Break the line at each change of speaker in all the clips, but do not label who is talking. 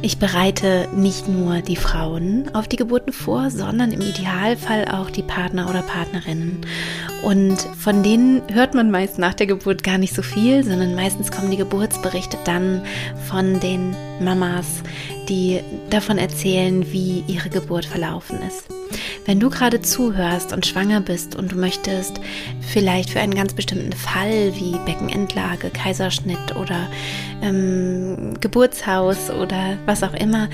Ich bereite nicht nur die Frauen auf die Geburten vor, sondern im Idealfall auch die Partner oder Partnerinnen. Und von denen hört man meist nach der Geburt gar nicht so viel, sondern meistens kommen die Geburtsberichte dann von den Mamas, die davon erzählen, wie ihre Geburt verlaufen ist. Wenn du gerade zuhörst und schwanger bist und du möchtest vielleicht für einen ganz bestimmten Fall wie Beckenendlage, Kaiserschnitt oder ähm, Geburtshaus oder was auch immer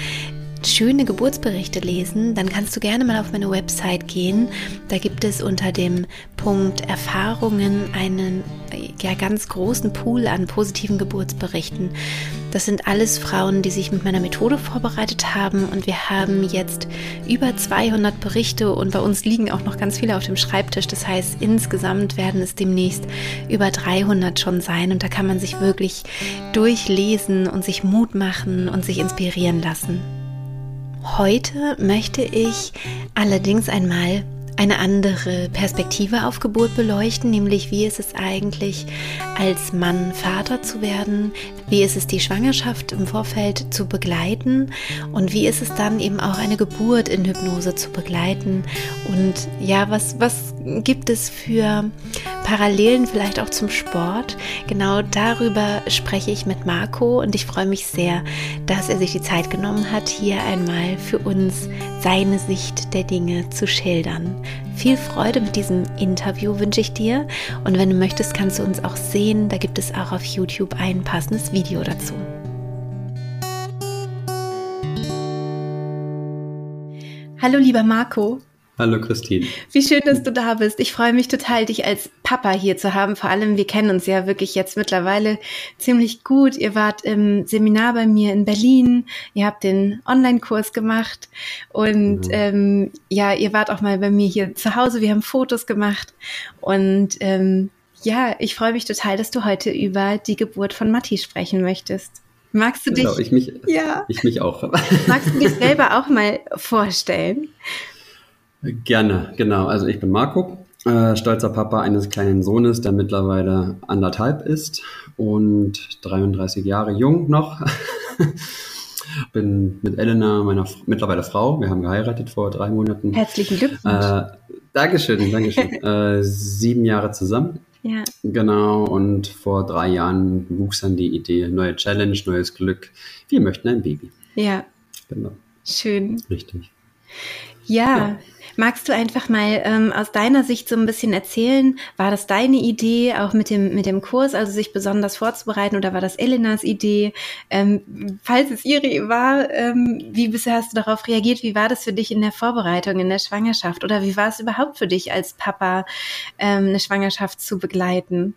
schöne Geburtsberichte lesen, dann kannst du gerne mal auf meine Website gehen. Da gibt es unter dem Punkt Erfahrungen einen ja, ganz großen Pool an positiven Geburtsberichten. Das sind alles Frauen, die sich mit meiner Methode vorbereitet haben und wir haben jetzt über 200 Berichte und bei uns liegen auch noch ganz viele auf dem Schreibtisch. Das heißt, insgesamt werden es demnächst über 300 schon sein und da kann man sich wirklich durchlesen und sich Mut machen und sich inspirieren lassen. Heute möchte ich allerdings einmal eine andere Perspektive auf Geburt beleuchten, nämlich wie ist es eigentlich als Mann Vater zu werden, wie ist es die Schwangerschaft im Vorfeld zu begleiten und wie ist es dann eben auch eine Geburt in Hypnose zu begleiten und ja, was, was gibt es für Parallelen vielleicht auch zum Sport? Genau darüber spreche ich mit Marco und ich freue mich sehr, dass er sich die Zeit genommen hat, hier einmal für uns seine Sicht der Dinge zu schildern. Viel Freude mit diesem Interview wünsche ich dir und wenn du möchtest, kannst du uns auch sehen. Da gibt es auch auf YouTube ein passendes Video dazu. Hallo lieber Marco.
Hallo Christine.
Wie schön, dass du da bist. Ich freue mich total, dich als Papa hier zu haben. Vor allem, wir kennen uns ja wirklich jetzt mittlerweile ziemlich gut. Ihr wart im Seminar bei mir in Berlin. Ihr habt den Online-Kurs gemacht und mhm. ähm, ja, ihr wart auch mal bei mir hier zu Hause. Wir haben Fotos gemacht und ähm, ja, ich freue mich total, dass du heute über die Geburt von Matti sprechen möchtest. Magst du dich?
Genau, ich mich, ja. ich mich auch.
Magst du dich selber auch mal vorstellen?
Gerne, genau. Also ich bin Marco, äh, stolzer Papa eines kleinen Sohnes, der mittlerweile anderthalb ist und 33 Jahre jung noch. bin mit Elena, meiner mittlerweile Frau, wir haben geheiratet vor drei Monaten.
Herzlichen Glückwunsch. Äh,
Dankeschön, Dankeschön. äh, sieben Jahre zusammen. Ja. Genau, und vor drei Jahren wuchs dann die Idee, neue Challenge, neues Glück. Wir möchten ein Baby.
Ja. Genau. Schön.
Richtig.
Ja, ja. Magst du einfach mal ähm, aus deiner Sicht so ein bisschen erzählen? War das deine Idee, auch mit dem, mit dem Kurs, also sich besonders vorzubereiten, oder war das Elenas Idee? Ähm, falls es ihre war, ähm, wie bisher hast du darauf reagiert? Wie war das für dich in der Vorbereitung, in der Schwangerschaft? Oder wie war es überhaupt für dich als Papa, ähm, eine Schwangerschaft zu begleiten?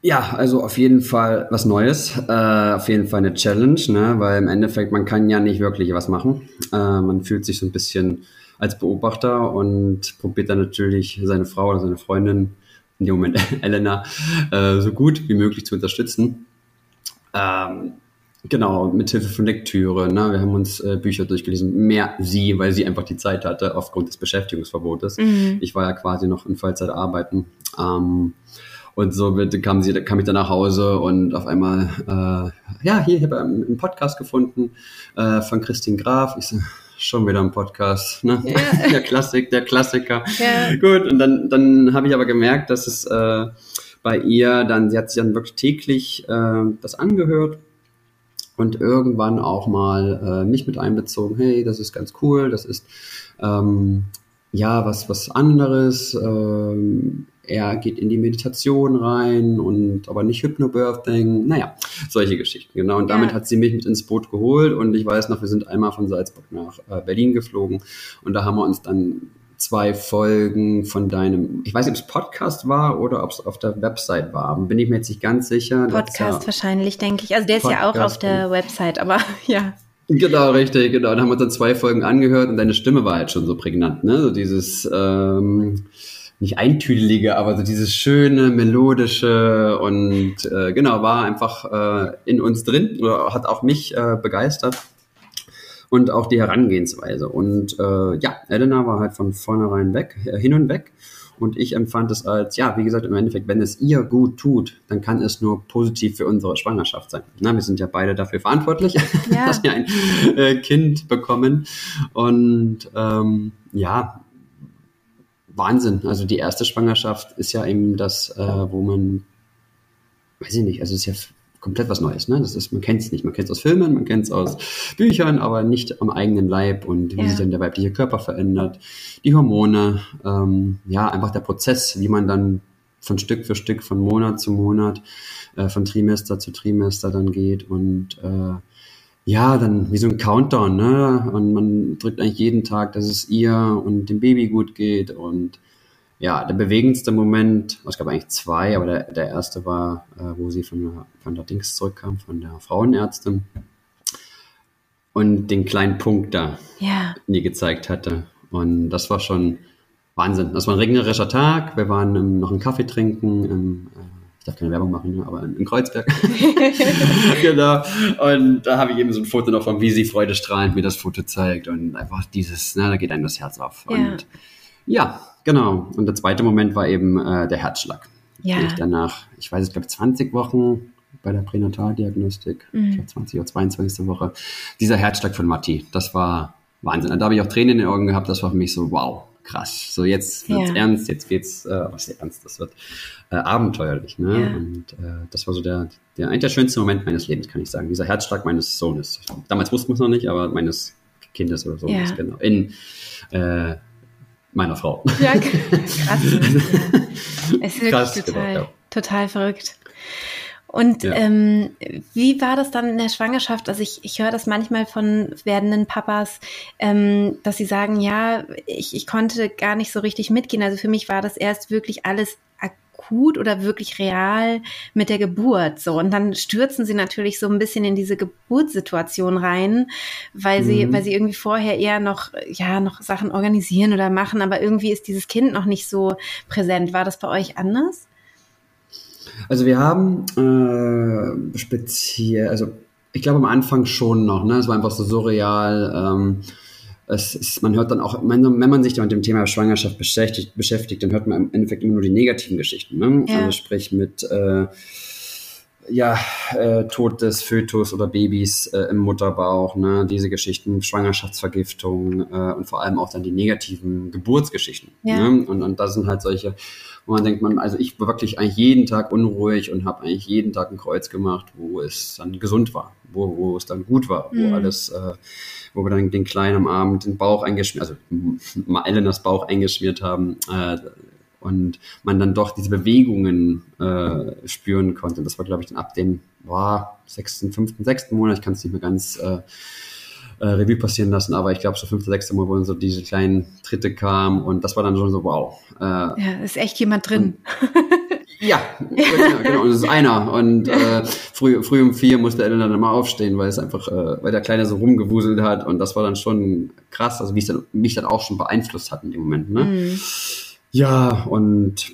Ja, also auf jeden Fall was Neues, äh, auf jeden Fall eine Challenge, ne? weil im Endeffekt man kann ja nicht wirklich was machen. Äh, man fühlt sich so ein bisschen als Beobachter und probiert dann natürlich seine Frau oder seine Freundin, in dem Moment Elena, äh, so gut wie möglich zu unterstützen. Ähm, genau, mit Hilfe von Lektüre. Ne? Wir haben uns äh, Bücher durchgelesen. Mehr sie, weil sie einfach die Zeit hatte aufgrund des Beschäftigungsverbotes. Mhm. Ich war ja quasi noch in Vollzeit arbeiten. Ähm, und so kam, sie, kam ich dann nach Hause und auf einmal, äh, ja, hier, ich habe einen Podcast gefunden äh, von Christine Graf. Ich so, schon wieder ein Podcast, ne? Ja. der Klassik, der Klassiker. Ja. Gut, und dann, dann habe ich aber gemerkt, dass es äh, bei ihr dann, sie hat sich dann wirklich täglich äh, das angehört und irgendwann auch mal äh, mich mit einbezogen, hey, das ist ganz cool, das ist ähm, ja was, was anderes. Ähm, er geht in die Meditation rein und aber nicht Hypnobirthing, naja, solche Geschichten, genau. Und damit ja. hat sie mich mit ins Boot geholt und ich weiß noch, wir sind einmal von Salzburg nach äh, Berlin geflogen und da haben wir uns dann zwei Folgen von deinem, ich weiß nicht, ob es Podcast war oder ob es auf der Website war, bin ich mir jetzt nicht ganz sicher.
Podcast ja wahrscheinlich, denke ich. Also der Podcast ist ja auch auf der Website, aber ja.
Genau, richtig, genau. Da haben wir uns dann zwei Folgen angehört und deine Stimme war halt schon so prägnant, ne? So dieses, ähm, nicht eintüdelige, aber so dieses schöne, melodische und äh, genau, war einfach äh, in uns drin oder hat auch mich äh, begeistert und auch die Herangehensweise. Und äh, ja, Elena war halt von vornherein weg, äh, hin und weg. Und ich empfand es als, ja, wie gesagt, im Endeffekt, wenn es ihr gut tut, dann kann es nur positiv für unsere Schwangerschaft sein. Na, wir sind ja beide dafür verantwortlich, ja. dass wir ein äh, Kind bekommen. Und ähm, ja, Wahnsinn. Also die erste Schwangerschaft ist ja eben das, äh, wo man, weiß ich nicht, also es ist ja komplett was Neues. Ne? Das ist, man kennt es nicht. Man kennt es aus Filmen, man kennt es aus Büchern, aber nicht am eigenen Leib und wie ja. sich dann der weibliche Körper verändert, die Hormone, ähm, ja, einfach der Prozess, wie man dann von Stück für Stück, von Monat zu Monat, äh, von Trimester zu Trimester dann geht und äh, ja, dann wie so ein Countdown, ne? Und man drückt eigentlich jeden Tag, dass es ihr und dem Baby gut geht. Und ja, der bewegendste Moment, es gab eigentlich zwei, aber der, der erste war, äh, wo sie von der, von der Dings zurückkam, von der Frauenärztin. Und den kleinen Punkt da ja. nie gezeigt hatte. Und das war schon Wahnsinn. Das war ein regnerischer Tag. Wir waren im, noch einen Kaffee trinken im äh, darf keine Werbung machen, ne, aber in Kreuzberg. genau. Und da habe ich eben so ein Foto noch von wie sie freudestrahlend mir das Foto zeigt und einfach dieses, na, da geht einem das Herz auf. Ja. Und ja, genau. Und der zweite Moment war eben äh, der Herzschlag. Ja. Ich danach, ich weiß, ich glaube 20 Wochen bei der Pränataldiagnostik, mhm. ich glaube 20 oder 22. Woche, dieser Herzschlag von Matti, das war Wahnsinn. Und da habe ich auch Tränen in den Augen gehabt, das war für mich so, wow, krass. So jetzt wird's ja. ernst, jetzt geht's, äh, was ist ernst, das wird äh, abenteuerlich. Ne? Ja. Und äh, das war so der, der, eigentlich der schönste Moment meines Lebens, kann ich sagen. Dieser Herzschlag meines Sohnes. Damals wussten wir es noch nicht, aber meines Kindes oder so. Ja. Genau. In äh, meiner Frau. Ja, krass.
es ist wirklich krass, total, genau, total verrückt. Und ja. ähm, wie war das dann in der Schwangerschaft? Also ich, ich höre das manchmal von werdenden Papas, ähm, dass sie sagen, ja, ich, ich konnte gar nicht so richtig mitgehen. Also für mich war das erst wirklich alles akut oder wirklich real mit der Geburt. So und dann stürzen sie natürlich so ein bisschen in diese Geburtssituation rein, weil sie, mhm. weil sie irgendwie vorher eher noch ja noch Sachen organisieren oder machen, aber irgendwie ist dieses Kind noch nicht so präsent. War das bei euch anders?
Also wir haben äh, speziell, also ich glaube am Anfang schon noch, ne? Es war einfach so surreal. Ähm, es ist, man hört dann auch, wenn, wenn man sich dann mit dem Thema Schwangerschaft beschäftigt, beschäftigt, dann hört man im Endeffekt immer nur die negativen Geschichten. Ne? Ja. Also sprich mit äh, ja, äh, Tod des Fötus oder Babys äh, im Mutterbauch, ne? diese Geschichten, Schwangerschaftsvergiftung äh, und vor allem auch dann die negativen Geburtsgeschichten. Ja. Ne? Und, und das sind halt solche, wo man denkt, man, also ich war wirklich eigentlich jeden Tag unruhig und habe eigentlich jeden Tag ein Kreuz gemacht, wo es dann gesund war, wo, wo es dann gut war, wo mhm. alles, äh, wo wir dann den Kleinen am Abend den Bauch eingeschmiert, also Elenas Bauch eingeschmiert haben, äh, und man dann doch diese Bewegungen äh, spüren konnte. Das war, glaube ich, dann ab dem boah, sechsten, fünften, sechsten Monat, ich kann es nicht mehr ganz äh, äh, Revue passieren lassen, aber ich glaube, so fünfter, sechster Monat, wo dann so diese kleinen Tritte kamen und das war dann schon so, wow.
Äh, ja, ist echt jemand drin.
Ja, genau, genau. Und es ist einer. Und äh, früh, früh um vier musste er dann mal aufstehen, weil es einfach, äh, weil der Kleine so rumgewuselt hat. Und das war dann schon krass, also wie es dann, mich dann auch schon beeinflusst hat in dem Moment. Ne? Mhm. Ja, und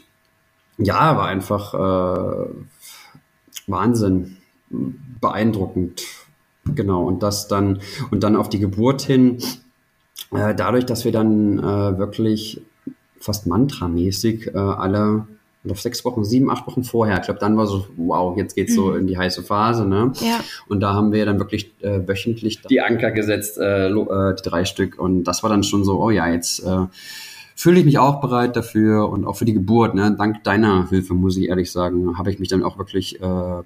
ja, war einfach äh, Wahnsinn, beeindruckend. Genau, und das dann, und dann auf die Geburt hin, äh, dadurch, dass wir dann äh, wirklich fast mantramäßig äh, alle auf sechs Wochen, sieben, acht Wochen vorher. Ich glaube, dann war so, wow, jetzt geht's mhm. so in die heiße Phase, ne? Ja. Und da haben wir dann wirklich äh, wöchentlich die Anker gesetzt, äh, äh, die drei Stück. Und das war dann schon so, oh ja, jetzt äh, fühle ich mich auch bereit dafür und auch für die Geburt. Ne? Dank deiner Hilfe, muss ich ehrlich sagen, habe ich mich dann auch wirklich äh,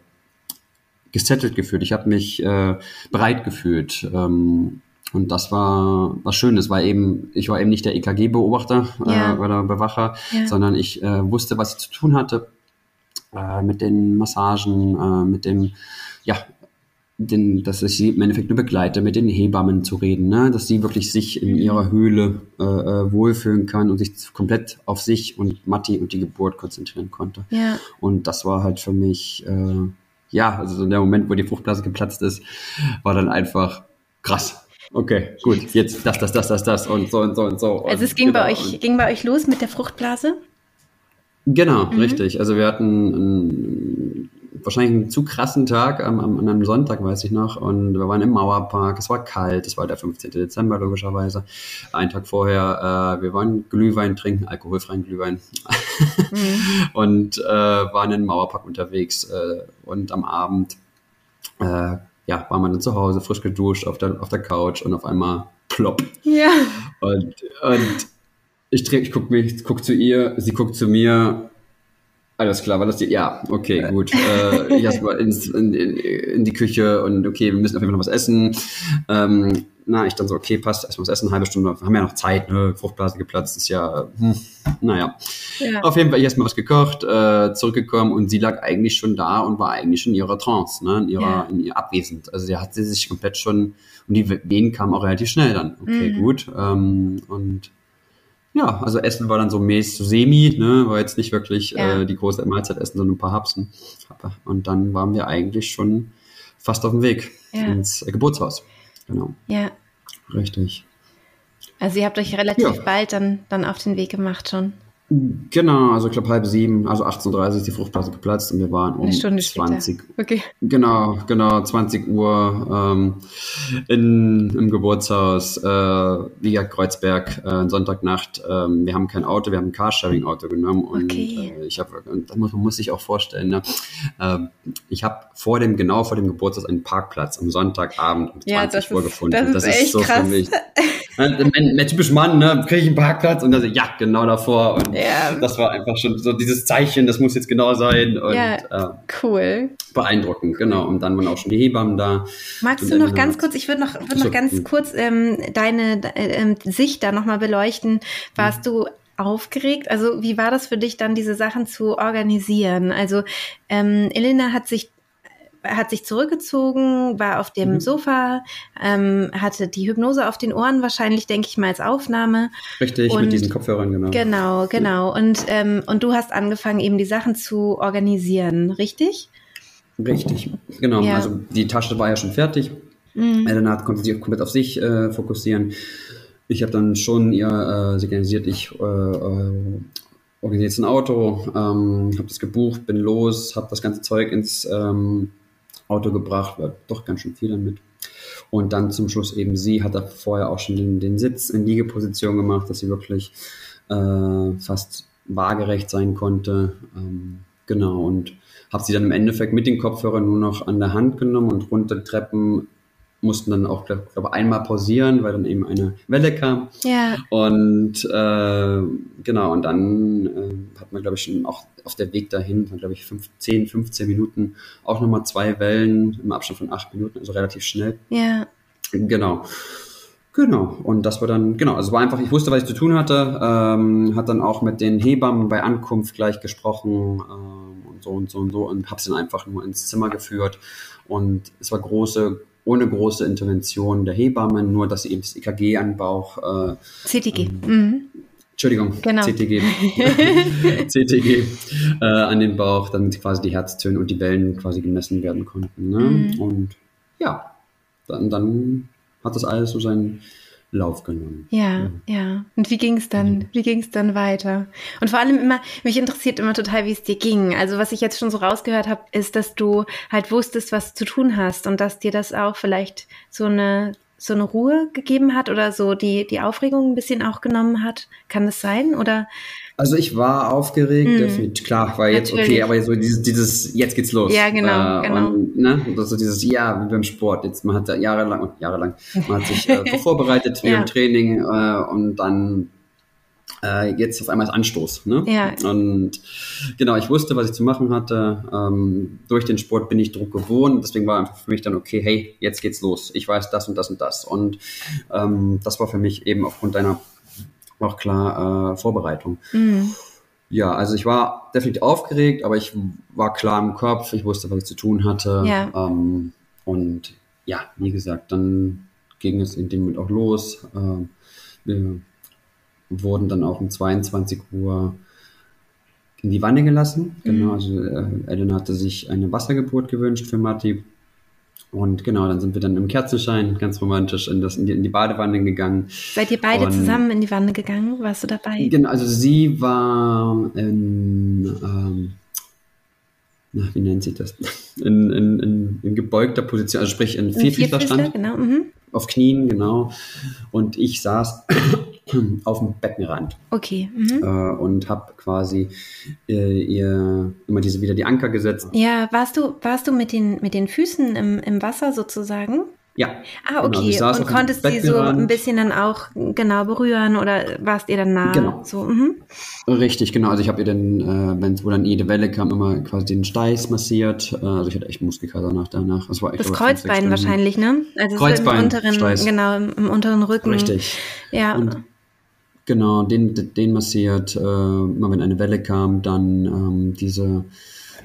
gesettelt gefühlt. Ich habe mich äh, bereit gefühlt. Ähm, und das war was Schönes, weil eben, ich war eben nicht der EKG-Beobachter äh, ja. äh, oder Bewacher, ja. sondern ich äh, wusste, was ich zu tun hatte äh, mit den Massagen, äh, mit dem, ja, den, dass ich sie im Endeffekt nur begleite, mit den Hebammen zu reden, ne? dass sie wirklich sich in mhm. ihrer Höhle äh, äh, wohlfühlen kann und sich komplett auf sich und Matti und die Geburt konzentrieren konnte. Ja. Und das war halt für mich, äh, ja, also der Moment, wo die Fruchtblase geplatzt ist, war dann einfach krass. Okay, gut, jetzt das, das, das, das, das und so und so und so.
Also es ging genau. bei euch, ging bei euch los mit der Fruchtblase?
Genau, mhm. richtig. Also wir hatten einen, wahrscheinlich einen zu krassen Tag am, am, an einem Sonntag, weiß ich noch. Und wir waren im Mauerpark. Es war kalt. Es war der 15. Dezember logischerweise. Einen Tag vorher. Äh, wir waren Glühwein trinken, alkoholfreien Glühwein. Mhm. und äh, waren im Mauerpark unterwegs. Äh, und am Abend äh, ja, war man dann zu Hause, frisch geduscht auf der, auf der Couch und auf einmal plopp.
Ja.
Und, und ich, ich gucke guck zu ihr, sie guckt zu mir. Alles klar, war das die? Ja, okay, gut. äh, ich erstmal in, in, in die Küche und okay, wir müssen auf jeden Fall noch was essen. Ähm, na, ich dann so, okay, passt, erstmal was essen, halbe Stunde, haben ja noch Zeit, ne? Fruchtblase geplatzt, ist ja, hm, naja. Ja. Auf jeden Fall, ich erstmal was gekocht, äh, zurückgekommen und sie lag eigentlich schon da und war eigentlich schon in ihrer Trance, ne? In ihrer, ja. in ihr abwesend. Also sie hat sie sich komplett schon, und die Wehen kamen auch relativ schnell dann. Okay, mhm. gut. Ähm, und ja, also Essen war dann so mäßig, so semi, ne? War jetzt nicht wirklich ja. äh, die große Mahlzeit essen, sondern ein paar Hapsen. Und dann waren wir eigentlich schon fast auf dem Weg ins Geburtshaus. Genau.
Ja.
Richtig.
Also ihr habt euch relativ ja. bald dann, dann auf den Weg gemacht schon.
Genau, also ich glaube halb sieben, also 18.30 ist die Fruchtblase geplatzt und wir waren um
Eine Stunde
20.
Später. Okay.
Genau, genau, 20 Uhr ähm, in, im Geburtshaus, äh, wie gesagt, Kreuzberg, äh, Sonntagnacht. Ähm, wir haben kein Auto, wir haben ein Carsharing-Auto genommen und okay. äh, ich habe, und muss, man muss sich auch vorstellen, ne, äh, ich habe vor dem, genau vor dem Geburtshaus einen Parkplatz am Sonntagabend um 20
ja,
Uhr
ist,
gefunden.
Das ist, das ist so krass. für mich.
Der typisch Mann, ne, kriege ich einen Parkplatz und dann so, ja, genau davor. Und ja. das war einfach schon so dieses Zeichen, das muss jetzt genau sein. Und,
ja, äh, cool.
Beeindruckend, genau. Und dann waren auch schon die Hebammen da.
Magst du noch ganz kurz, ich würde noch, würd noch ganz kurz ähm, deine äh, Sicht da nochmal beleuchten. Warst mhm. du aufgeregt? Also wie war das für dich dann, diese Sachen zu organisieren? Also ähm, Elena hat sich hat sich zurückgezogen, war auf dem mhm. Sofa, ähm, hatte die Hypnose auf den Ohren, wahrscheinlich, denke ich mal, als Aufnahme.
Richtig, und, mit diesen Kopfhörern, genau.
Genau, genau. Und, ähm, und du hast angefangen, eben die Sachen zu organisieren, richtig?
Richtig, genau. Ja. Also die Tasche war ja schon fertig. Mhm. Elena konnte sich komplett auf sich äh, fokussieren. Ich habe dann schon ihr äh, signalisiert, ich äh, äh, organisiere jetzt ein Auto, ähm, habe das gebucht, bin los, habe das ganze Zeug ins ähm, Auto gebracht, war doch ganz schön viel damit. Und dann zum Schluss eben sie hat da vorher auch schon den, den Sitz in Liegeposition gemacht, dass sie wirklich äh, fast waagerecht sein konnte. Ähm, genau, und habe sie dann im Endeffekt mit den Kopfhörern nur noch an der Hand genommen und runter Treppen mussten dann auch, glaube einmal pausieren, weil dann eben eine Welle kam.
Ja.
Und äh, genau, und dann äh, hat man, glaube ich, schon auch auf der Weg dahin, glaube ich, 10, 15 Minuten, auch nochmal zwei Wellen im Abstand von acht Minuten, also relativ schnell.
Ja.
Genau. Genau, und das war dann, genau, also war einfach, ich wusste, was ich zu tun hatte, ähm, hat dann auch mit den Hebammen bei Ankunft gleich gesprochen ähm, und so und so und so und habe sie dann einfach nur ins Zimmer geführt und es war große, ohne große Intervention der Hebammen, nur dass sie eben das EKG an Bauch. Äh,
CTG. Ähm, mhm.
Entschuldigung,
genau.
CTG. CTG äh, an den Bauch, damit quasi die Herztöne und die Wellen quasi gemessen werden konnten. Ne? Mhm. Und ja, dann, dann hat das alles so seinen Lauf genommen.
Ja, ja. ja. Und wie ging es dann? Wie ging es dann weiter? Und vor allem immer, mich interessiert immer total, wie es dir ging. Also was ich jetzt schon so rausgehört habe, ist, dass du halt wusstest, was du zu tun hast und dass dir das auch vielleicht so eine so eine Ruhe gegeben hat oder so die die Aufregung ein bisschen auch genommen hat. Kann das sein oder?
Also ich war aufgeregt, mm. definitiv, klar, war jetzt okay, aber so dieses, dieses, jetzt geht's los.
Ja, genau,
äh,
genau.
Und, ne, das so dieses, ja, wie beim Sport, jetzt, man hat da jahrelang, jahrelang, man hat sich äh, vorbereitet wie ja. im Training äh, und dann äh, jetzt auf einmal ist Anstoß. Ne?
Ja.
Und genau, ich wusste, was ich zu machen hatte. Ähm, durch den Sport bin ich Druck gewohnt. Deswegen war einfach für mich dann okay, hey, jetzt geht's los. Ich weiß das und das und das. Und ähm, das war für mich eben aufgrund deiner auch klar äh, Vorbereitung. Mhm. Ja, also ich war definitiv aufgeregt, aber ich war klar im Kopf, ich wusste, was ich zu tun hatte.
Ja.
Ähm, und ja, wie gesagt, dann ging es in dem Moment auch los. Äh, wir wurden dann auch um 22 Uhr in die Wanne gelassen. Mhm. Genau, also äh, Ellen hatte sich eine Wassergeburt gewünscht für Matti. Und genau, dann sind wir dann im Kerzenschein ganz romantisch in, das, in, die, in die Badewanne gegangen.
Seid ihr beide und, zusammen in die Wanne gegangen? Warst du dabei?
Genau, also sie war in, ähm, na, wie nennt sich das? In, in, in, in gebeugter Position, also sprich in Vierfüßlerstand. Genau. Mhm. Auf Knien, genau. Und ich saß auf dem Beckenrand.
Okay.
Mhm. Äh, und habe quasi äh, ihr immer diese wieder die Anker gesetzt.
Ja, warst du, warst du mit den, mit den Füßen im, im Wasser sozusagen?
Ja.
Ah, genau, okay. Genau, und konntest sie so ein bisschen dann auch genau berühren oder warst ihr dann nah?
Genau.
So, mhm.
Richtig, genau. Also ich habe ihr dann, äh, wenn es wo dann jede Welle kam, immer quasi den Steiß massiert. Äh, also ich hatte echt Muskelkater nach danach.
Das war echt Das Kreuzbein wahrscheinlich, ne?
Also Kreuzbein,
im unteren,
Steiß.
genau, im, im, unteren Rücken.
Richtig.
Ja.
Und Genau, den, den massiert, äh, immer wenn eine Welle kam, dann ähm, diese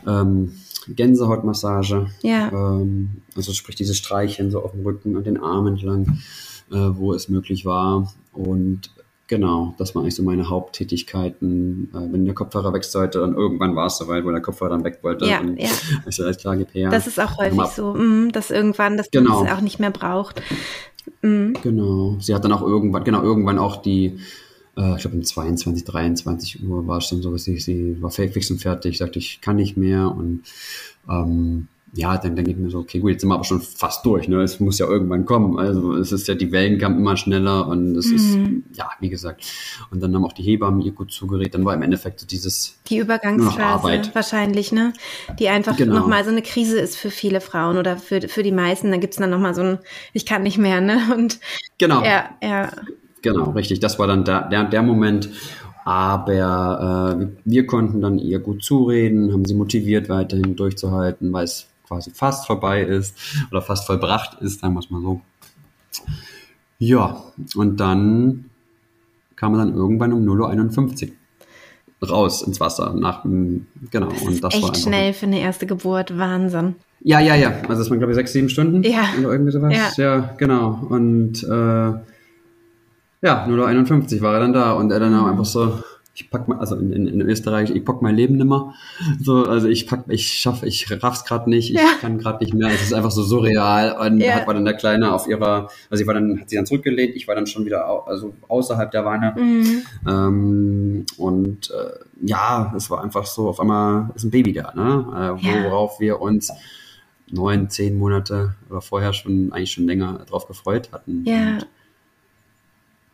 ähm, Gänsehautmassage.
Ja.
Ähm, also sprich diese Streicheln so auf dem Rücken und den Arm entlang, äh, wo es möglich war. Und genau, das waren eigentlich so meine Haupttätigkeiten. Äh, wenn der Kopfhörer weg sollte, dann irgendwann war es soweit, wo der Kopfhörer dann weg wollte.
Ja, ja.
Ich so, alles klar, gib her.
Das ist auch häufig so, mh, dass irgendwann das genau. auch nicht mehr braucht.
Mhm. Genau. Sie hat dann auch irgendwann, genau, irgendwann auch die äh, ich glaube um 22, 23 Uhr war es dann so, dass ich, sie war fix und fertig, sagte, ich kann nicht mehr und ähm, ja, dann denke ich mir so, okay, gut, jetzt sind wir aber schon fast durch, ne? Es muss ja irgendwann kommen. Also es ist ja, die Wellen kamen immer schneller und es mhm. ist, ja, wie gesagt. Und dann haben auch die Hebammen ihr gut zugeredet. Dann war im Endeffekt so dieses
Die Übergangsphase wahrscheinlich, ne? Die einfach genau. nochmal so eine Krise ist für viele Frauen oder für, für die meisten. Da gibt's dann nochmal so ein, ich kann nicht mehr, ne? Und
genau.
Ja, ja.
Genau, richtig. Das war dann der, der, der Moment. Aber äh, wir konnten dann ihr gut zureden, haben sie motiviert, weiterhin durchzuhalten, weil es quasi fast vorbei ist oder fast vollbracht ist, sagen wir es mal so. Ja, und dann kam er dann irgendwann um 0.51 Uhr raus ins Wasser. Nach, genau,
das und das echt war schnell für eine erste Geburt, Wahnsinn.
Ja, ja, ja. Also das waren, glaube ich, sechs, sieben Stunden.
Ja.
Oder irgendwie sowas. Ja, ja genau. Und äh, ja, 0,51 war er dann da und er dann auch einfach so, ich pack mal, also in, in, in Österreich, ich pack mein Leben nimmer. So, also ich pack, ich schaff, ich raff's gerade nicht, ich ja. kann gerade nicht mehr. Es ist einfach so surreal. Und ja. hat war dann der Kleine auf ihrer, also sie war dann, hat sie dann zurückgelehnt, ich war dann schon wieder au, also außerhalb der Wanne. Mhm. Ähm, und äh, ja, es war einfach so, auf einmal ist ein Baby da, ne? Äh, worauf wir uns neun, zehn Monate oder vorher schon eigentlich schon länger drauf gefreut hatten.
Ja.
Und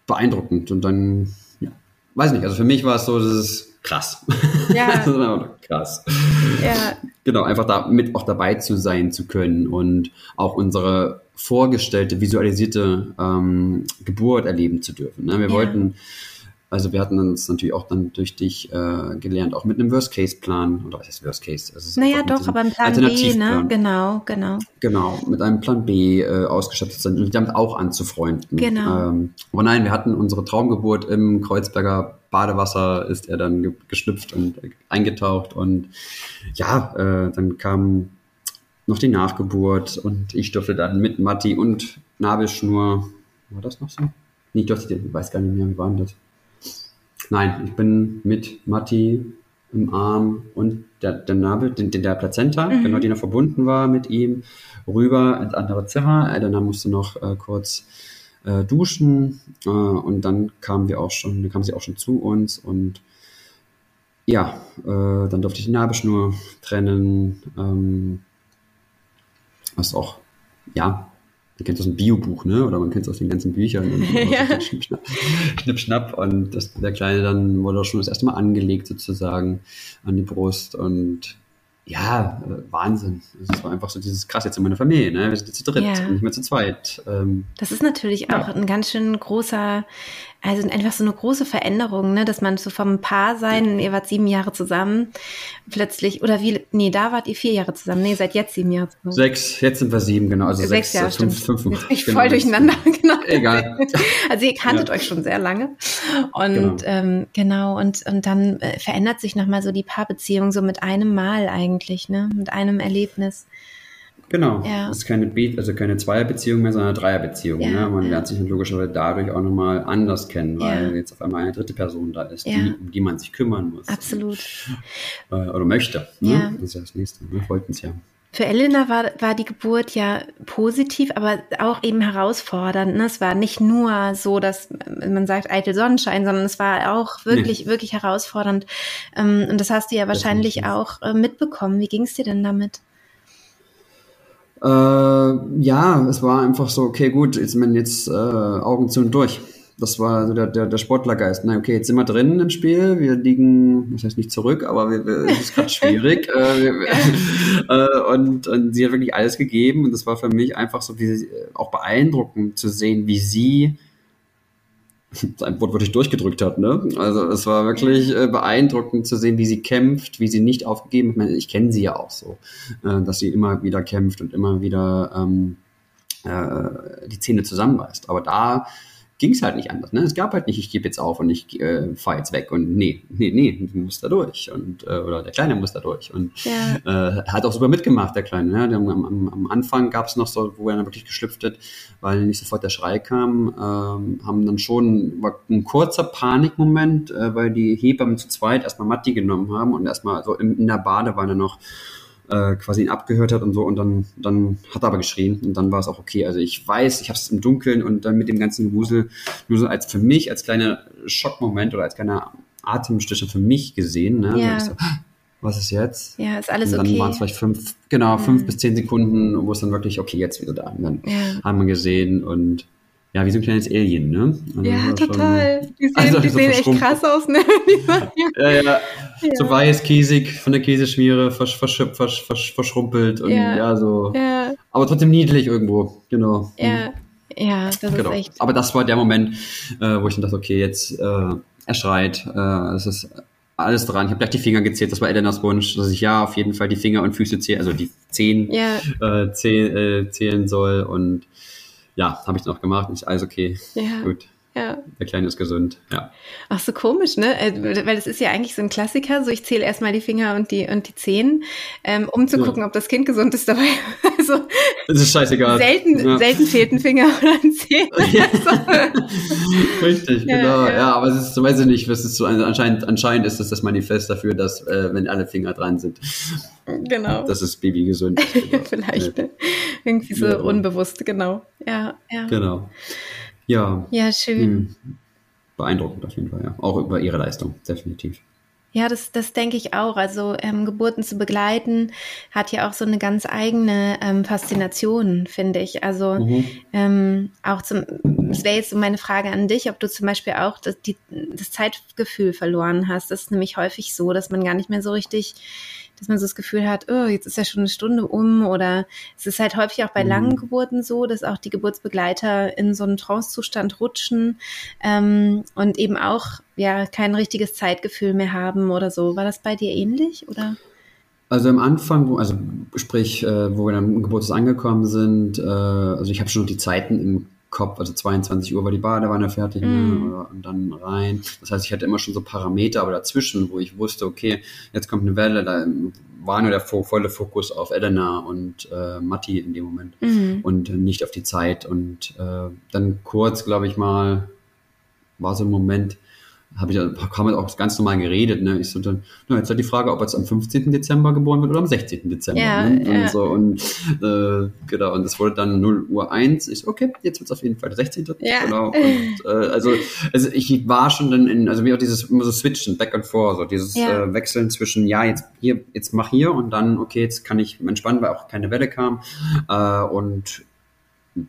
beeindruckend. Und dann, ja, weiß nicht, also für mich war es so, das ist krass.
Ja.
das ist einfach krass.
Ja.
Genau, einfach da mit auch dabei zu sein zu können und auch unsere vorgestellte, visualisierte ähm, Geburt erleben zu dürfen. Ne? Wir ja. wollten also wir hatten uns natürlich auch dann durch dich äh, gelernt, auch mit einem Worst-Case-Plan, oder was heißt Worst-Case?
Also naja, doch, aber ein Plan B, ne? Genau, genau.
Genau, mit einem Plan B äh, ausgestattet sind und damit auch anzufreunden.
Genau.
Ähm, aber nein, wir hatten unsere Traumgeburt im Kreuzberger Badewasser, ist er dann ge geschlüpft und eingetaucht und ja, äh, dann kam noch die Nachgeburt und ich durfte dann mit Matti und Nabelschnur, war das noch so? Nee, ich durfte, ich weiß gar nicht mehr, wie war denn das? Nein, ich bin mit Matti im Arm und der, der Nabel, den, der Plazenta, mhm. genau, die noch verbunden war mit ihm, rüber ins andere Zimmer. Äh, dann musste noch äh, kurz äh, duschen äh, und dann kamen wir auch schon, dann kam sie auch schon zu uns und ja, äh, dann durfte ich die Nabelschnur trennen, ähm, was auch, ja, man kennt das ein Biobuch, ne? Oder man kennt es aus den ganzen Büchern und, ja. so Schnipp, Schnipp, Schnapp. Und das, der Kleine dann wurde auch schon das erste Mal angelegt sozusagen an die Brust und ja, äh, Wahnsinn. Es war einfach so dieses krass jetzt in meiner Familie, ne? Wir sind jetzt zu dritt ja. und nicht mehr zu zweit.
Ähm, das ist natürlich ja. auch ein ganz schön großer also einfach so eine große Veränderung, ne, dass man so vom Paar sein, ihr wart sieben Jahre zusammen, plötzlich, oder wie, nee, da wart ihr vier Jahre zusammen, nee, seit jetzt sieben Jahre zusammen.
Sechs, jetzt sind wir sieben, genau, also
sechs,
sechs
Jahre,
fünf, fünf, fünf,
Ich genau. voll durcheinander, genau.
Egal.
Also ihr kanntet ja. euch schon sehr lange und genau, ähm, genau und, und dann äh, verändert sich nochmal so die Paarbeziehung so mit einem Mal eigentlich, ne, mit einem Erlebnis.
Genau.
Ja.
Das ist keine Be also keine Zweierbeziehung mehr, sondern eine Dreierbeziehung. Ja. Ne? Man lernt sich logischerweise dadurch auch nochmal anders kennen, weil ja. jetzt auf einmal eine dritte Person da ist, die, um die man sich kümmern muss.
Absolut.
Und, äh, oder möchte. Ne? Das ist ja das nächste. Wir wollten es ja.
Für Elena war, war die Geburt ja positiv, aber auch eben herausfordernd. Ne? Es war nicht nur so, dass man sagt eitel Sonnenschein, sondern es war auch wirklich, nee. wirklich herausfordernd. Ähm, und das hast du ja wahrscheinlich auch äh, mitbekommen. Wie ging es dir denn damit?
Äh, ja, es war einfach so, okay, gut, jetzt, jetzt äh, Augen zu und durch das war so der, der, der Sportlergeist. Na, okay, jetzt sind wir drin im Spiel. Wir liegen, das heißt nicht zurück, aber wir, wir, es ist gerade schwierig. äh, wir, äh, und, und sie hat wirklich alles gegeben. Und das war für mich einfach so wie, auch beeindruckend zu sehen, wie sie sein Wort wirklich durchgedrückt hat. Ne? Also es war wirklich äh, beeindruckend zu sehen, wie sie kämpft, wie sie nicht aufgegeben hat. Ich, meine, ich kenne sie ja auch so, äh, dass sie immer wieder kämpft und immer wieder ähm, äh, die Zähne zusammenbeißt. Aber da ging es halt nicht anders. Ne? Es gab halt nicht, ich gebe jetzt auf und ich äh, fahre jetzt weg und nee, nee, nee, du musst da durch und äh, oder der Kleine muss da durch und ja. äh, hat auch super mitgemacht, der Kleine. Ne? Am, am, am Anfang gab es noch so, wo er dann wirklich geschlüpft hat, weil nicht sofort der Schrei kam, ähm, haben dann schon war ein kurzer Panikmoment, äh, weil die Hebammen zu zweit erstmal Matti genommen haben und erstmal so in, in der Badewanne noch äh, quasi ihn abgehört hat und so und dann, dann hat er aber geschrien und dann war es auch okay. Also ich weiß, ich habe es im Dunkeln und dann mit dem ganzen Wusel nur so als für mich, als kleiner Schockmoment oder als kleiner Atemstücher für mich gesehen. Ne? Ja. So, was ist jetzt?
Ja, ist alles
und dann
okay.
Dann waren es vielleicht fünf, genau, fünf mhm. bis zehn Sekunden, wo es dann wirklich, okay, jetzt wieder da. Und dann ja. haben wir gesehen und ja, wie so ein kleines Alien, ne?
Also ja, total. Schon, die sehen, also die so sehen echt krass aus, ne?
ja, ja, ja, So weiß, käsig, von der Käseschmiere versch, versch, versch, versch, verschrumpelt und ja, ja so. Ja. Aber trotzdem niedlich irgendwo, genau.
Ja, ja, das genau. ist echt.
Aber das war der Moment, äh, wo ich dann dachte, okay, jetzt äh, er schreit, äh, es ist alles dran. Ich habe gleich die Finger gezählt, das war Elenas Wunsch, dass ich ja auf jeden Fall die Finger und Füße zählen, also die Zehen ja. äh, zählen, äh, zählen soll und ja, habe ich noch gemacht. Ist alles okay. Ja. Gut. Ja. Der Kleine ist gesund, ja.
Ach so komisch, ne? Äh, weil das ist ja eigentlich so ein Klassiker. So, ich zähle erstmal die Finger und die und die Zehen, ähm, um zu ja. gucken, ob das Kind gesund ist dabei. Also
das ist scheißegal.
Selten, ja. selten fehlt ein Finger oder ein Zehen.
Also. Richtig, genau. Ja. aber es ist, weiß ich nicht, was ist so anscheinend, anscheinend ist das das Manifest dafür, dass äh, wenn alle Finger dran sind,
genau,
dass das Baby gesund ist.
Genau. Vielleicht ne? irgendwie so unbewusst, genau. Ja, ja.
Genau. Ja.
Ja, schön.
Hm. Beeindruckend auf jeden Fall, ja. Auch über ihre Leistung, definitiv.
Ja, das, das denke ich auch. Also ähm, Geburten zu begleiten hat ja auch so eine ganz eigene ähm, Faszination, finde ich. Also mhm. ähm, auch zum, das wäre jetzt so meine Frage an dich, ob du zum Beispiel auch das, die, das Zeitgefühl verloren hast. Das ist nämlich häufig so, dass man gar nicht mehr so richtig dass man so das Gefühl hat, oh, jetzt ist ja schon eine Stunde um oder es ist halt häufig auch bei mhm. langen Geburten so, dass auch die Geburtsbegleiter in so einen Trancezustand rutschen ähm, und eben auch ja kein richtiges Zeitgefühl mehr haben oder so. War das bei dir ähnlich oder?
Also am Anfang, also sprich, äh, wo wir dann im Geburtstag angekommen sind, äh, also ich habe schon die Zeiten im Kopf, also 22 Uhr war die Badewanne fertig mm. ne, und dann rein. Das heißt, ich hatte immer schon so Parameter, aber dazwischen, wo ich wusste, okay, jetzt kommt eine Welle, da war nur der volle Fokus auf Elena und äh, Matti in dem Moment mm. und nicht auf die Zeit. Und äh, dann kurz, glaube ich mal, war so ein Moment, habe ich haben wir auch ganz normal geredet. Ne? Ich so dann, na, jetzt halt die Frage, ob er jetzt am 15. Dezember geboren wird oder am 16. Dezember. Ja, ne? ja. Und so und äh, genau, und das wurde dann 0 Uhr 1. Ich so, okay, jetzt wird es auf jeden Fall der 16. Ja. Genau. Und äh, also, also ich war schon dann in, also wie auch dieses immer so switchen, back and forth, so dieses ja. äh, Wechseln zwischen, ja, jetzt hier, jetzt mach hier und dann, okay, jetzt kann ich entspannen, weil auch keine Welle kam. Äh, und